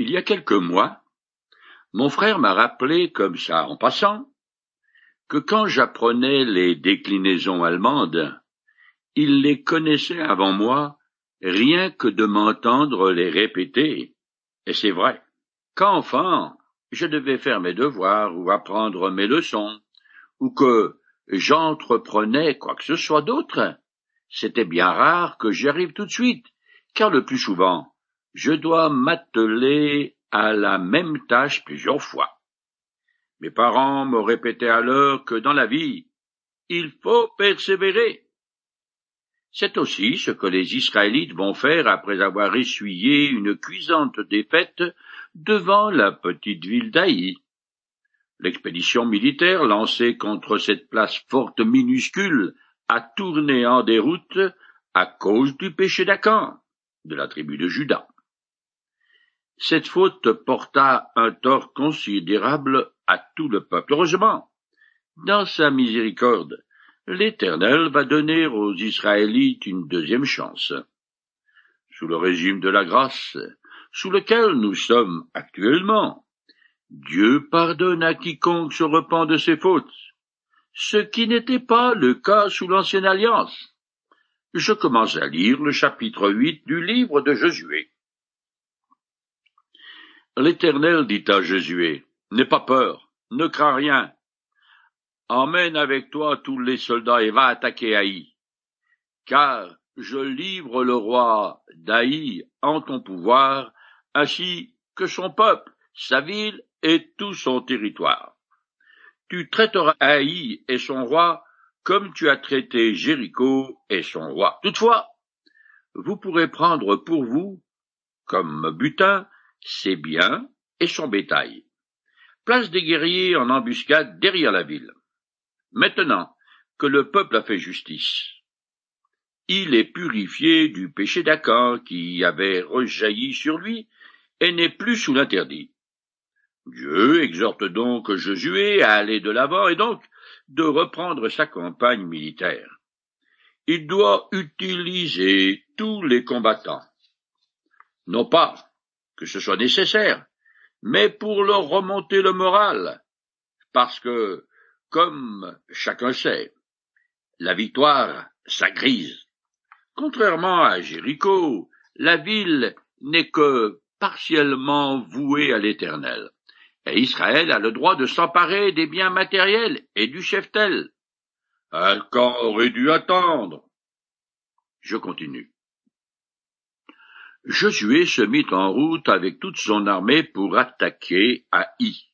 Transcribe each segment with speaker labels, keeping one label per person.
Speaker 1: Il y a quelques mois, mon frère m'a rappelé comme ça en passant que quand j'apprenais les déclinaisons allemandes, il les connaissait avant moi rien que de m'entendre les répéter. Et c'est vrai. Qu'enfant, je devais faire mes devoirs ou apprendre mes leçons, ou que j'entreprenais quoi que ce soit d'autre. C'était bien rare que j'y arrive tout de suite, car le plus souvent, je dois m'atteler à la même tâche plusieurs fois. Mes parents me répétaient alors que dans la vie, il faut persévérer. C'est aussi ce que les Israélites vont faire après avoir essuyé une cuisante défaite devant la petite ville d'Aï. L'expédition militaire lancée contre cette place forte minuscule a tourné en déroute à cause du péché d'Acan, de la tribu de Judas. Cette faute porta un tort considérable à tout le peuple. Heureusement, dans sa miséricorde, l'Éternel va donner aux Israélites une deuxième chance. Sous le régime de la grâce, sous lequel nous sommes actuellement, Dieu pardonne à quiconque se repent de ses fautes, ce qui n'était pas le cas sous l'ancienne alliance. Je commence à lire le chapitre 8 du livre de Josué. L'Éternel dit à Josué, N'aie pas peur, ne crains rien. Emmène avec toi tous les soldats et va attaquer Haï. Car je livre le roi d'Haï en ton pouvoir, ainsi que son peuple, sa ville et tout son territoire. Tu traiteras Haï et son roi comme tu as traité Jéricho et son roi. Toutefois, vous pourrez prendre pour vous, comme butin, ses biens et son bétail. Place des guerriers en embuscade derrière la ville. Maintenant que le peuple a fait justice, il est purifié du péché d'accord qui avait rejailli sur lui et n'est plus sous l'interdit. Dieu exhorte donc Josué à aller de l'avant et donc de reprendre sa campagne militaire. Il doit utiliser tous les combattants. Non pas que ce soit nécessaire, mais pour leur remonter le moral, parce que, comme chacun sait, la victoire s'agrise. Contrairement à Jéricho, la ville n'est que partiellement vouée à l'Éternel, et Israël a le droit de s'emparer des biens matériels et du cheftel. Un camp aurait dû attendre. Je continue. Josué se mit en route avec toute son armée pour attaquer I.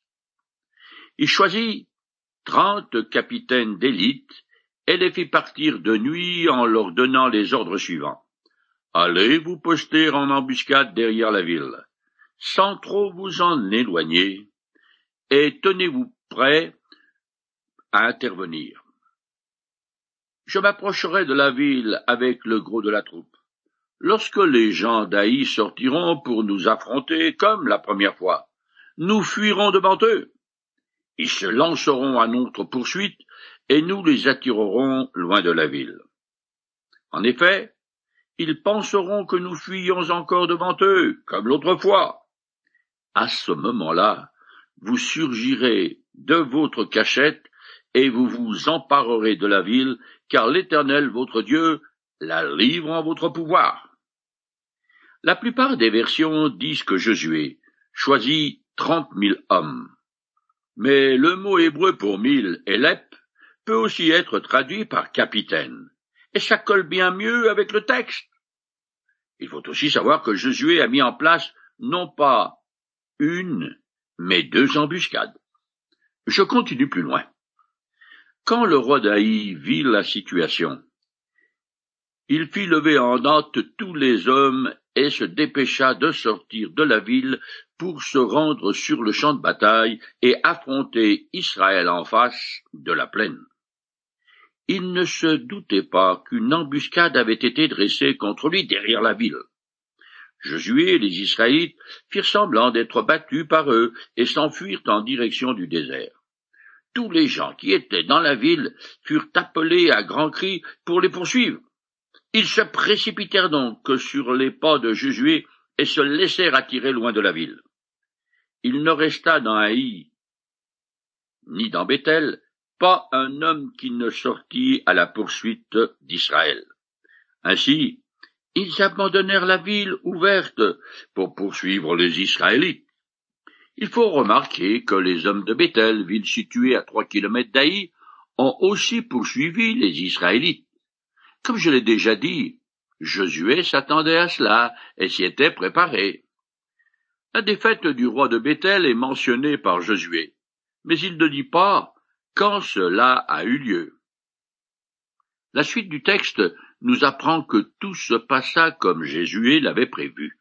Speaker 1: Il choisit trente capitaines d'élite et les fit partir de nuit en leur donnant les ordres suivants. Allez vous poster en embuscade derrière la ville, sans trop vous en éloigner, et tenez-vous prêts à intervenir. Je m'approcherai de la ville avec le gros de la troupe. Lorsque les gens d'Aï sortiront pour nous affronter comme la première fois, nous fuirons devant eux. Ils se lanceront à notre poursuite et nous les attirerons loin de la ville. En effet, ils penseront que nous fuyons encore devant eux, comme l'autre fois. À ce moment-là, vous surgirez de votre cachette et vous vous emparerez de la ville, car l'Éternel votre Dieu la livre en votre pouvoir. La plupart des versions disent que Josué choisit trente mille hommes. Mais le mot hébreu pour mille, élep, peut aussi être traduit par capitaine, et ça colle bien mieux avec le texte. Il faut aussi savoir que Josué a mis en place non pas une, mais deux embuscades. Je continue plus loin. Quand le roi d'Aï vit la situation, il fit lever en note tous les hommes et se dépêcha de sortir de la ville pour se rendre sur le champ de bataille et affronter Israël en face de la plaine. Il ne se doutait pas qu'une embuscade avait été dressée contre lui derrière la ville. Josué et les Israélites firent semblant d'être battus par eux et s'enfuirent en direction du désert. Tous les gens qui étaient dans la ville furent appelés à grands cris pour les poursuivre. Ils se précipitèrent donc sur les pas de Josué et se laissèrent attirer loin de la ville. il ne resta dans Haï, ni dans Bethel, pas un homme qui ne sortit à la poursuite d'Israël. Ainsi, ils abandonnèrent la ville ouverte pour poursuivre les Israélites. Il faut remarquer que les hommes de Bethel, ville située à trois kilomètres d'Aï, ont aussi poursuivi les Israélites. Comme je l'ai déjà dit, Josué s'attendait à cela et s'y était préparé. La défaite du roi de Bethel est mentionnée par Josué, mais il ne dit pas quand cela a eu lieu. La suite du texte nous apprend que tout se passa comme Josué l'avait prévu.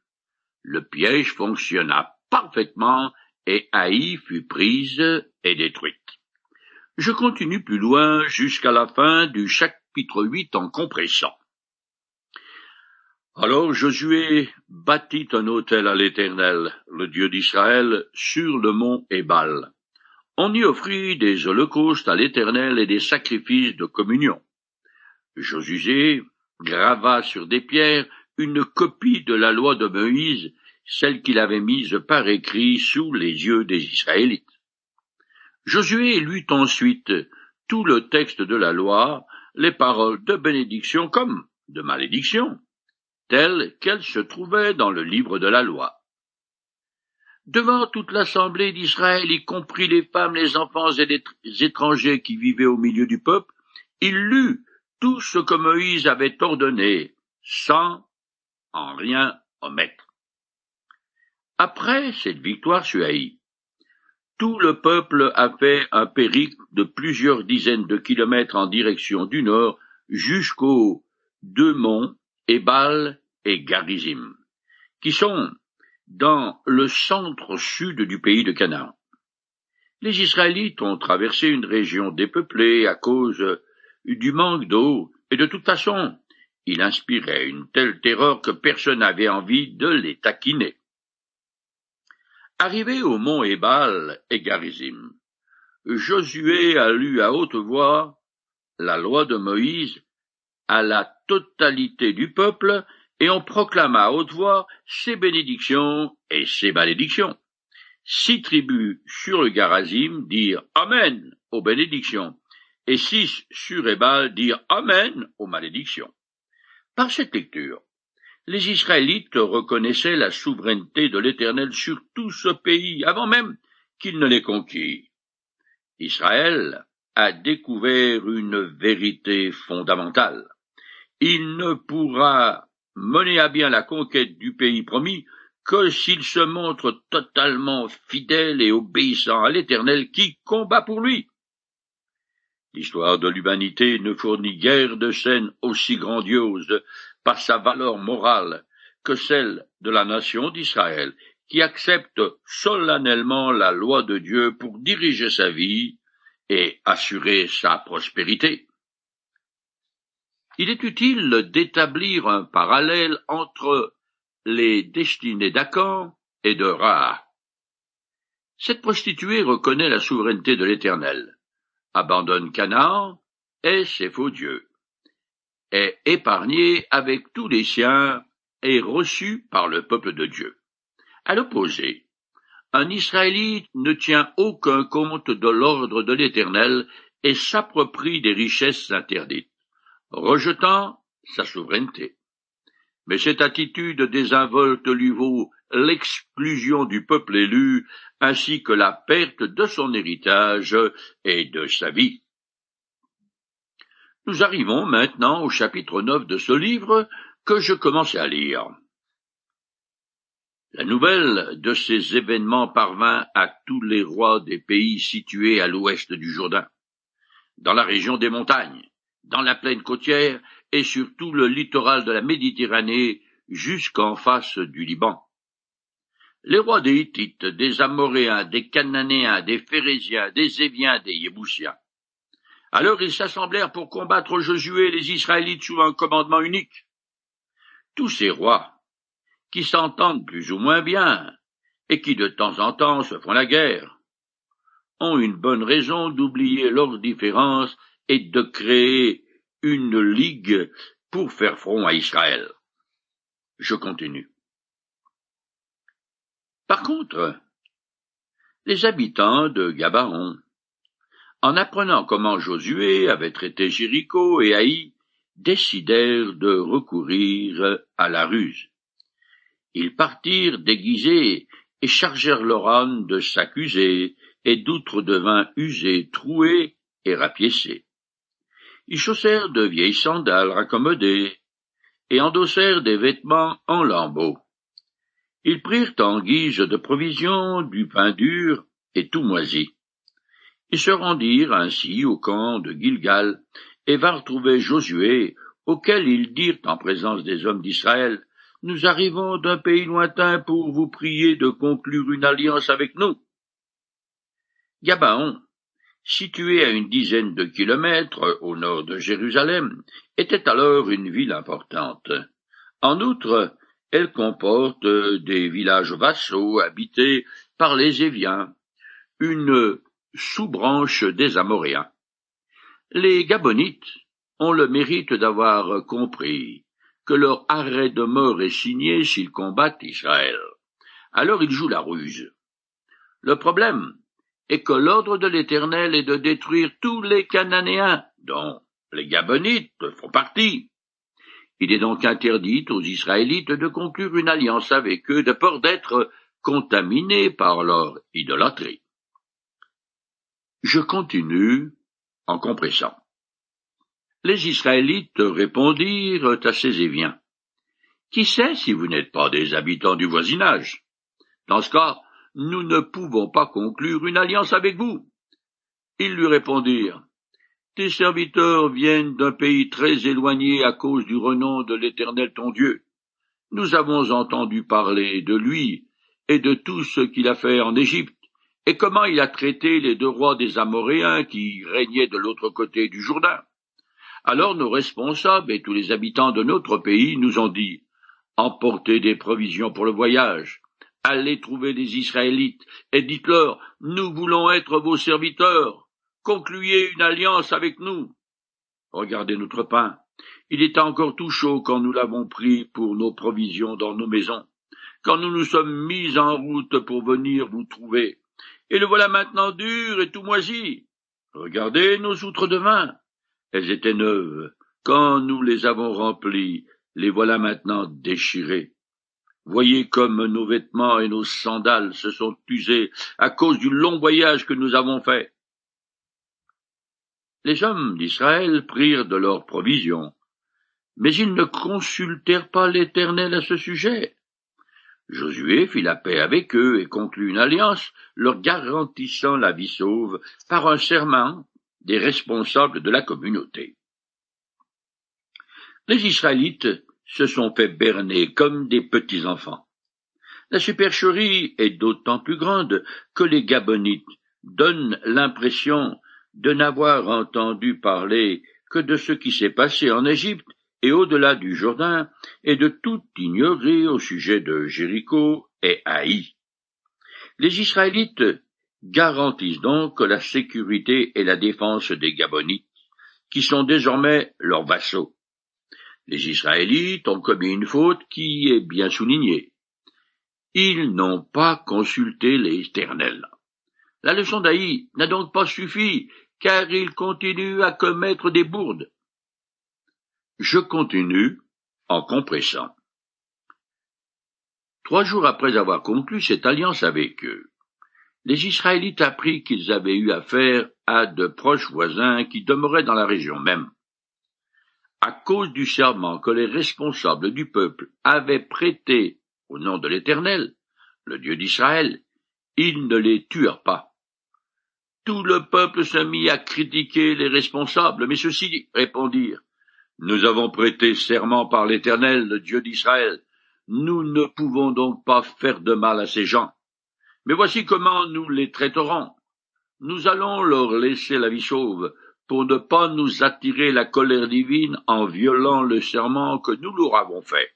Speaker 1: Le piège fonctionna parfaitement et Haï fut prise et détruite. Je continue plus loin jusqu'à la fin du chapitre 8 en compressant. Alors Josué bâtit un autel à l'Éternel, le Dieu d'Israël, sur le mont Ébal. On y offrit des holocaustes à l'Éternel et des sacrifices de communion. Josué grava sur des pierres une copie de la loi de Moïse, celle qu'il avait mise par écrit sous les yeux des Israélites. Josué lut ensuite tout le texte de la loi, les paroles de bénédiction comme de malédiction telle qu'elle se trouvait dans le livre de la loi. Devant toute l'assemblée d'Israël, y compris les femmes, les enfants et les étrangers qui vivaient au milieu du peuple, il lut tout ce que Moïse avait ordonné, sans en rien omettre. Après cette victoire sur tout le peuple a fait un périple de plusieurs dizaines de kilomètres en direction du nord jusqu'aux deux monts Ebal et Garizim, qui sont dans le centre-sud du pays de Canaan. Les Israélites ont traversé une région dépeuplée à cause du manque d'eau, et de toute façon, il inspirait une telle terreur que personne n'avait envie de les taquiner. Arrivé au mont Ebal et Garizim, Josué a lu à haute voix la loi de Moïse à la totalité du peuple, et on proclama à haute voix ses bénédictions et ses malédictions. Six tribus sur le Garazim dirent Amen aux bénédictions, et six sur Ebal dirent Amen aux malédictions. Par cette lecture, les Israélites reconnaissaient la souveraineté de l'Éternel sur tout ce pays, avant même qu'il ne l'ait conquis. Israël a découvert une vérité fondamentale il ne pourra mener à bien la conquête du pays promis que s'il se montre totalement fidèle et obéissant à l'Éternel qui combat pour lui. L'histoire de l'humanité ne fournit guère de scènes aussi grandioses par sa valeur morale que celle de la nation d'Israël, qui accepte solennellement la loi de Dieu pour diriger sa vie et assurer sa prospérité. Il est utile d'établir un parallèle entre les destinées d'Acan et de Ra. Cette prostituée reconnaît la souveraineté de l'Éternel, abandonne Canaan et ses faux dieux, est épargnée avec tous les siens et reçue par le peuple de Dieu. À l'opposé, un Israélite ne tient aucun compte de l'ordre de l'Éternel et s'approprie des richesses interdites rejetant sa souveraineté. Mais cette attitude désinvolte lui vaut l'exclusion du peuple élu, ainsi que la perte de son héritage et de sa vie. Nous arrivons maintenant au chapitre 9 de ce livre que je commençais à lire. La nouvelle de ces événements parvint à tous les rois des pays situés à l'ouest du Jourdain, dans la région des montagnes, dans la plaine côtière et sur tout le littoral de la Méditerranée jusqu'en face du Liban. Les rois des Hittites, des Amoréens, des Cananéens, des Phérésiens, des Éviens, des Yéboussiens. Alors ils s'assemblèrent pour combattre Josué et les Israélites sous un commandement unique. Tous ces rois, qui s'entendent plus ou moins bien, et qui de temps en temps se font la guerre, ont une bonne raison d'oublier leurs différences et de créer une ligue pour faire front à Israël. Je continue. Par contre, Les habitants de Gabaon, en apprenant comment Josué avait traité Jéricho et Haï, décidèrent de recourir à la ruse. Ils partirent déguisés et chargèrent leur âne de s'accuser et d'outre de vin usé, troué et rapiécé. Ils chaussèrent de vieilles sandales raccommodées et endossèrent des vêtements en lambeaux. Ils prirent en guise de provision du pain dur et tout moisi. Ils se rendirent ainsi au camp de Gilgal, et vinrent trouver Josué, auquel ils dirent en présence des hommes d'Israël, Nous arrivons d'un pays lointain pour vous prier de conclure une alliance avec nous. Gabaon, situé à une dizaine de kilomètres au nord de Jérusalem, était alors une ville importante. En outre, elle comporte des villages vassaux habités par les Éviens, une sous-branche des Amoréens. Les Gabonites ont le mérite d'avoir compris que leur arrêt de mort est signé s'ils combattent Israël. Alors ils jouent la ruse. Le problème est que l'ordre de l'Éternel est de détruire tous les Cananéens, dont les Gabonites font partie. Il est donc interdit aux Israélites de conclure une alliance avec eux de peur d'être contaminés par leur idolâtrie. Je continue en compressant. Les Israélites répondirent à ces Éviens. Qui sait si vous n'êtes pas des habitants du voisinage? Dans ce cas, nous ne pouvons pas conclure une alliance avec vous. Ils lui répondirent. Tes serviteurs viennent d'un pays très éloigné à cause du renom de l'Éternel ton Dieu. Nous avons entendu parler de lui et de tout ce qu'il a fait en Égypte et comment il a traité les deux rois des Amoréens qui régnaient de l'autre côté du Jourdain? Alors nos responsables et tous les habitants de notre pays nous ont dit Emportez des provisions pour le voyage, allez trouver des Israélites, et dites-leur Nous voulons être vos serviteurs, concluez une alliance avec nous. Regardez notre pain. Il était encore tout chaud quand nous l'avons pris pour nos provisions dans nos maisons, quand nous nous sommes mis en route pour venir vous trouver et le voilà maintenant dur et tout moisi. Regardez nos outres de vin. Elles étaient neuves. Quand nous les avons remplies, les voilà maintenant déchirées. Voyez comme nos vêtements et nos sandales se sont usés à cause du long voyage que nous avons fait. Les hommes d'Israël prirent de leurs provisions, mais ils ne consultèrent pas l'Éternel à ce sujet. Josué fit la paix avec eux et conclut une alliance, leur garantissant la vie sauve par un serment des responsables de la communauté. Les Israélites se sont fait berner comme des petits enfants. La supercherie est d'autant plus grande que les Gabonites donnent l'impression de n'avoir entendu parler que de ce qui s'est passé en Égypte et au-delà du Jourdain, et de tout ignorer au sujet de Jéricho et Haï. Les Israélites garantissent donc la sécurité et la défense des Gabonites, qui sont désormais leurs vassaux. Les Israélites ont commis une faute qui est bien soulignée. Ils n'ont pas consulté l'Éternel. La leçon d'Haï n'a donc pas suffi, car ils continuent à commettre des bourdes. Je continue en compressant. Trois jours après avoir conclu cette alliance avec eux, les Israélites apprirent qu'ils avaient eu affaire à de proches voisins qui demeuraient dans la région même. À cause du serment que les responsables du peuple avaient prêté au nom de l'Éternel, le Dieu d'Israël, ils ne les tuèrent pas. Tout le peuple se mit à critiquer les responsables, mais ceux-ci répondirent nous avons prêté serment par l'Éternel, le Dieu d'Israël. Nous ne pouvons donc pas faire de mal à ces gens. Mais voici comment nous les traiterons. Nous allons leur laisser la vie sauve, pour ne pas nous attirer la colère divine en violant le serment que nous leur avons fait.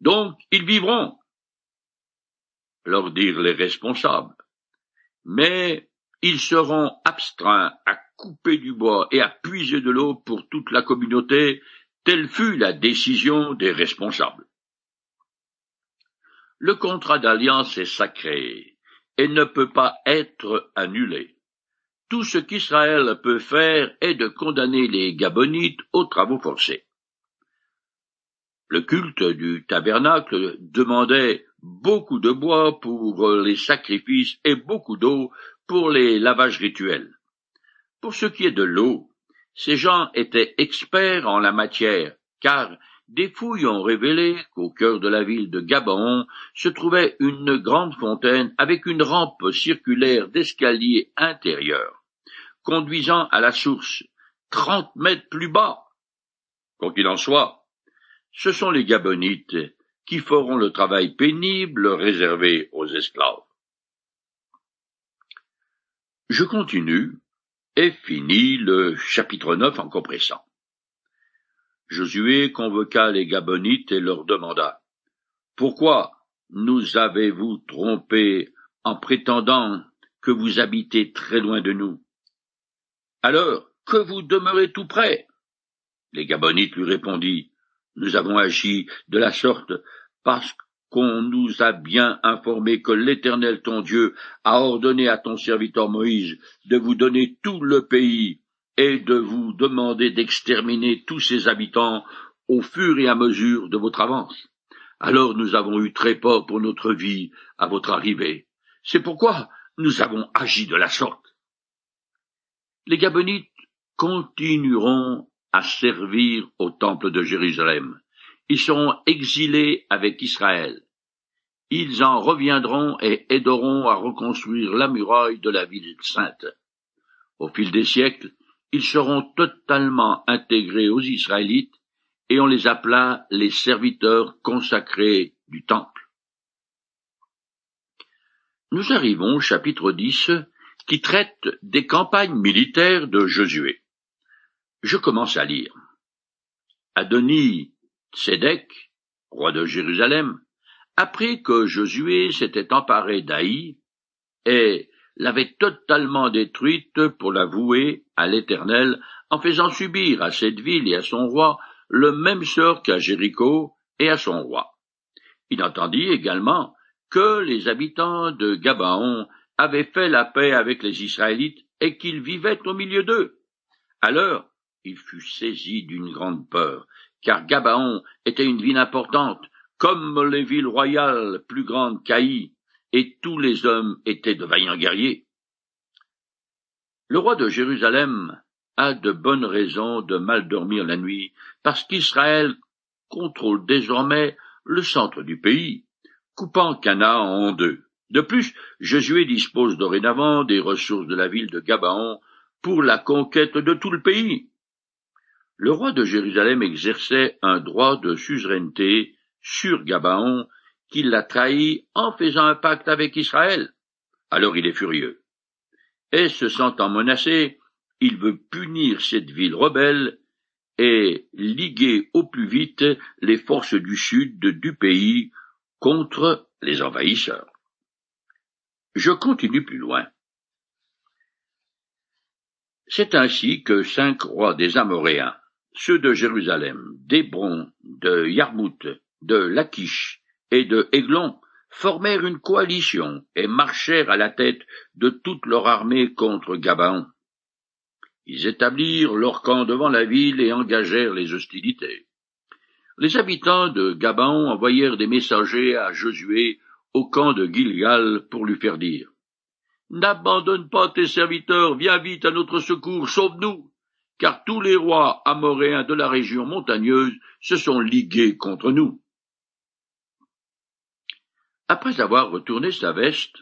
Speaker 1: Donc ils vivront, leur dirent les responsables. Mais ils seront abstreints à couper du bois et à puiser de l'eau pour toute la communauté, telle fut la décision des responsables. Le contrat d'alliance est sacré, et ne peut pas être annulé. Tout ce qu'Israël peut faire est de condamner les Gabonites aux travaux forcés. Le culte du tabernacle demandait beaucoup de bois pour les sacrifices et beaucoup d'eau pour les lavages rituels. Pour ce qui est de l'eau, ces gens étaient experts en la matière, car des fouilles ont révélé qu'au cœur de la ville de Gabaon se trouvait une grande fontaine avec une rampe circulaire d'escalier intérieur, conduisant à la source, trente mètres plus bas. Quoi qu'il en soit, ce sont les Gabonites qui feront le travail pénible réservé aux esclaves. Je continue et finis le chapitre 9 en compressant. Josué convoqua les Gabonites et leur demanda Pourquoi nous avez-vous trompés en prétendant que vous habitez très loin de nous? Alors que vous demeurez tout près? Les Gabonites lui répondit Nous avons agi de la sorte parce qu'on nous a bien informé que l'Éternel ton Dieu a ordonné à ton serviteur Moïse de vous donner tout le pays et de vous demander d'exterminer tous ses habitants au fur et à mesure de votre avance. Alors nous avons eu très peur pour notre vie à votre arrivée. C'est pourquoi nous avons agi de la sorte. Les Gabonites continueront à servir au temple de Jérusalem ils seront exilés avec Israël. Ils en reviendront et aideront à reconstruire la muraille de la ville sainte. Au fil des siècles, ils seront totalement intégrés aux Israélites et on les appela les serviteurs consacrés du temple. Nous arrivons au chapitre 10 qui traite des campagnes militaires de Josué. Je commence à lire. Adonis Roi de Jérusalem, apprit que Josué s'était emparé d'Aï et l'avait totalement détruite pour la vouer à l'Éternel en faisant subir à cette ville et à son roi le même sort qu'à Jéricho et à son roi. Il entendit également que les habitants de Gabaon avaient fait la paix avec les Israélites et qu'ils vivaient au milieu d'eux. Alors il fut saisi d'une grande peur car Gabaon était une ville importante, comme les villes royales plus grandes qu'Aï, et tous les hommes étaient de vaillants guerriers. Le roi de Jérusalem a de bonnes raisons de mal dormir la nuit, parce qu'Israël contrôle désormais le centre du pays, coupant Cana en deux. De plus, Josué dispose dorénavant des ressources de la ville de Gabaon pour la conquête de tout le pays le roi de Jérusalem exerçait un droit de suzeraineté sur Gabaon qu'il l'a trahi en faisant un pacte avec Israël. Alors il est furieux. Et se sentant menacé, il veut punir cette ville rebelle et liguer au plus vite les forces du sud du pays contre les envahisseurs. Je continue plus loin. C'est ainsi que cinq rois des Amoréens, ceux de Jérusalem, d'Hébron, de Yarmout, de Lachish et de Aiglon formèrent une coalition et marchèrent à la tête de toute leur armée contre Gabaon. Ils établirent leur camp devant la ville et engagèrent les hostilités. Les habitants de Gabaon envoyèrent des messagers à Josué au camp de Gilgal pour lui faire dire N'abandonne pas tes serviteurs, viens vite à notre secours, sauve-nous car tous les rois amoréens de la région montagneuse se sont ligués contre nous. Après avoir retourné sa veste,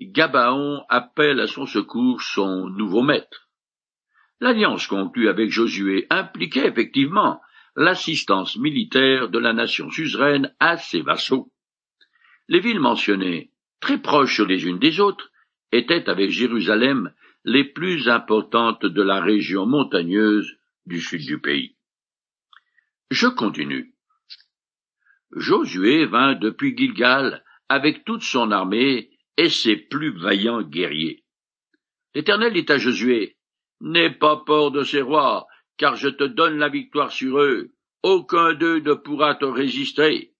Speaker 1: Gabaon appelle à son secours son nouveau maître. L'alliance conclue avec Josué impliquait effectivement l'assistance militaire de la nation suzeraine à ses vassaux. Les villes mentionnées, très proches les unes des autres, étaient avec Jérusalem les plus importantes de la région montagneuse du sud du pays. Je continue. Josué vint depuis Gilgal avec toute son armée et ses plus vaillants guerriers. L'Éternel dit à Josué, N'aie pas peur de ces rois, car je te donne la victoire sur eux. Aucun d'eux ne pourra te résister.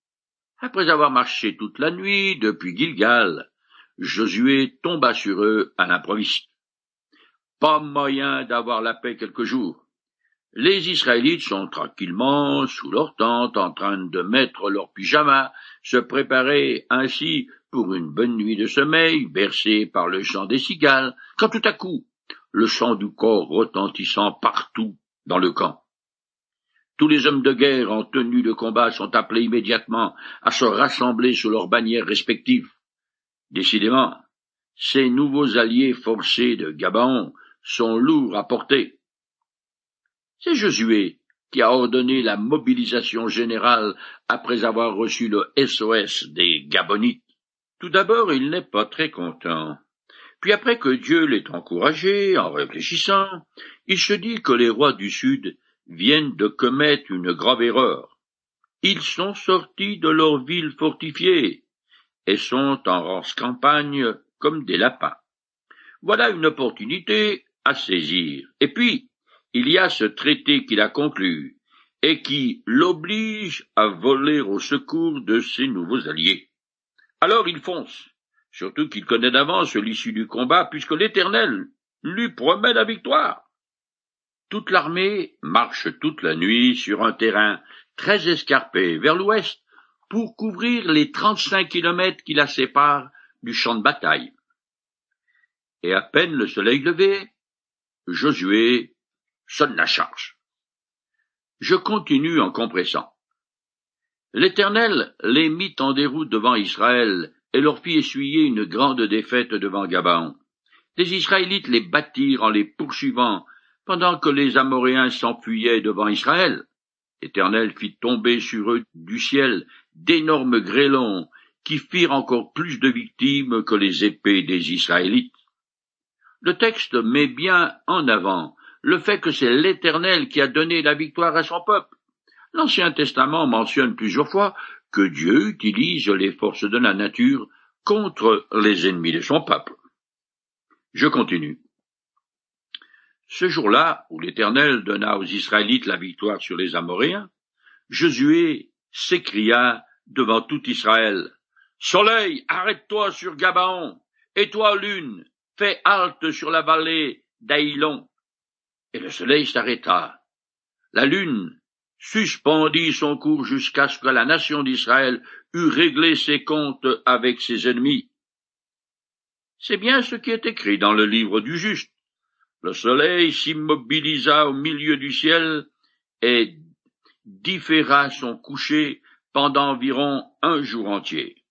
Speaker 1: Après avoir marché toute la nuit depuis Gilgal, Josué tomba sur eux à l'improviste. Pas moyen d'avoir la paix quelques jours. Les Israélites sont tranquillement sous leur tente en train de mettre leur pyjama, se préparer ainsi pour une bonne nuit de sommeil, bercés par le chant des cigales, quand tout à coup, le chant du corps retentissant partout dans le camp. Tous les hommes de guerre en tenue de combat sont appelés immédiatement à se rassembler sous leurs bannières respectives. Décidément, ces nouveaux alliés forcés de Gabaon sont lourds à porter. C'est Josué qui a ordonné la mobilisation générale après avoir reçu le SOS des Gabonites. Tout d'abord, il n'est pas très content. Puis après que Dieu l'ait encouragé, en réfléchissant, il se dit que les rois du Sud viennent de commettre une grave erreur. Ils sont sortis de leur ville fortifiée et sont en rance campagne comme des lapins. Voilà une opportunité à saisir. Et puis, il y a ce traité qu'il a conclu, et qui l'oblige à voler au secours de ses nouveaux alliés. Alors il fonce, surtout qu'il connaît d'avance l'issue du combat, puisque l'Éternel lui promet la victoire. Toute l'armée marche toute la nuit sur un terrain très escarpé vers l'ouest pour couvrir les trente-cinq kilomètres qui la séparent du champ de bataille. Et à peine le soleil levé, Josué sonne la charge. Je continue en compressant. L'Éternel les mit en déroute devant Israël et leur fit essuyer une grande défaite devant Gabaon. Les Israélites les battirent en les poursuivant pendant que les Amoréens s'enfuyaient devant Israël. L'Éternel fit tomber sur eux du ciel d'énormes grêlons qui firent encore plus de victimes que les épées des Israélites. Le texte met bien en avant le fait que c'est l'Éternel qui a donné la victoire à son peuple. L'Ancien Testament mentionne plusieurs fois que Dieu utilise les forces de la nature contre les ennemis de son peuple. Je continue. Ce jour-là, où l'Éternel donna aux Israélites la victoire sur les Amoréens, Josué s'écria devant tout Israël. Soleil, arrête-toi sur Gabaon, et toi, lune, fais halte sur la vallée d'Aïlon. Et le soleil s'arrêta. La lune suspendit son cours jusqu'à ce que la nation d'Israël eût réglé ses comptes avec ses ennemis. C'est bien ce qui est écrit dans le livre du juste. Le soleil s'immobilisa au milieu du ciel et différa son coucher pendant environ un jour entier.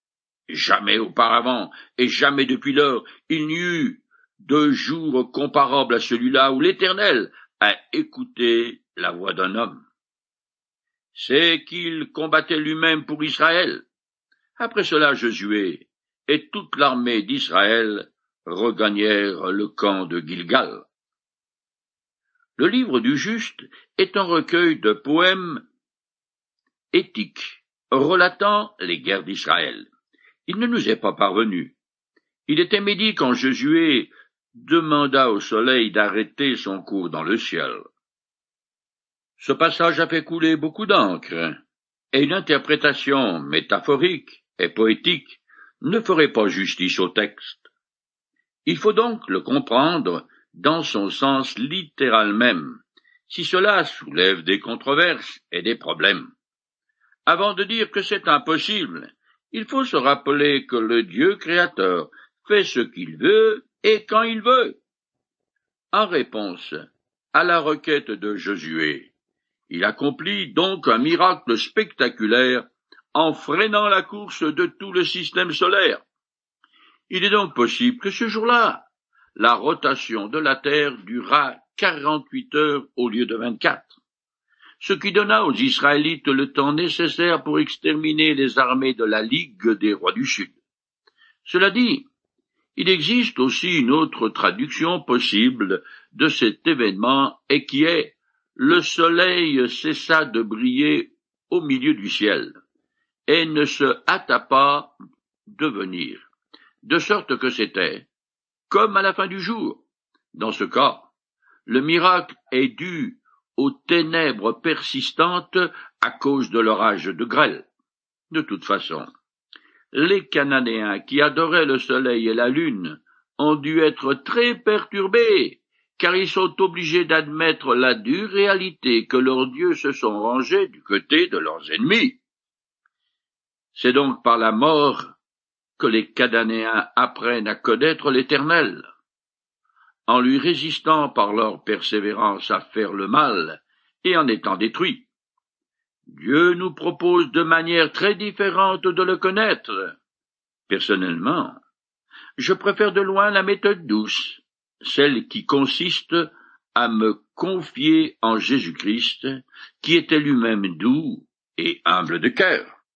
Speaker 1: Jamais auparavant et jamais depuis lors il n'y eut de jour comparable à celui-là où l'Éternel a écouté la voix d'un homme. C'est qu'il combattait lui-même pour Israël. Après cela, Josué et toute l'armée d'Israël regagnèrent le camp de Gilgal. Le livre du juste est un recueil de poèmes éthiques relatant les guerres d'Israël. Il ne nous est pas parvenu. Il était midi quand Josué demanda au soleil d'arrêter son cours dans le ciel. Ce passage a fait couler beaucoup d'encre, et une interprétation métaphorique et poétique ne ferait pas justice au texte. Il faut donc le comprendre dans son sens littéral même, si cela soulève des controverses et des problèmes. Avant de dire que c'est impossible, il faut se rappeler que le Dieu créateur fait ce qu'il veut et quand il veut. En réponse à la requête de Josué, il accomplit donc un miracle spectaculaire en freinant la course de tout le système solaire. Il est donc possible que ce jour-là, la rotation de la Terre dura quarante-huit heures au lieu de vingt-quatre, ce qui donna aux Israélites le temps nécessaire pour exterminer les armées de la Ligue des rois du Sud. Cela dit, il existe aussi une autre traduction possible de cet événement et qui est le soleil cessa de briller au milieu du ciel et ne se hâta pas de venir, de sorte que c'était comme à la fin du jour. Dans ce cas, le miracle est dû aux ténèbres persistantes à cause de l'orage de grêle. De toute façon, les Cananéens qui adoraient le soleil et la lune ont dû être très perturbés, car ils sont obligés d'admettre la dure réalité que leurs dieux se sont rangés du côté de leurs ennemis. C'est donc par la mort que les Cananéens apprennent à connaître l'Éternel. En lui résistant par leur persévérance à faire le mal et en étant détruits. Dieu nous propose de manière très différente de le connaître. Personnellement, je préfère de loin la méthode douce, celle qui consiste à me confier en Jésus-Christ, qui était lui-même doux et humble de cœur.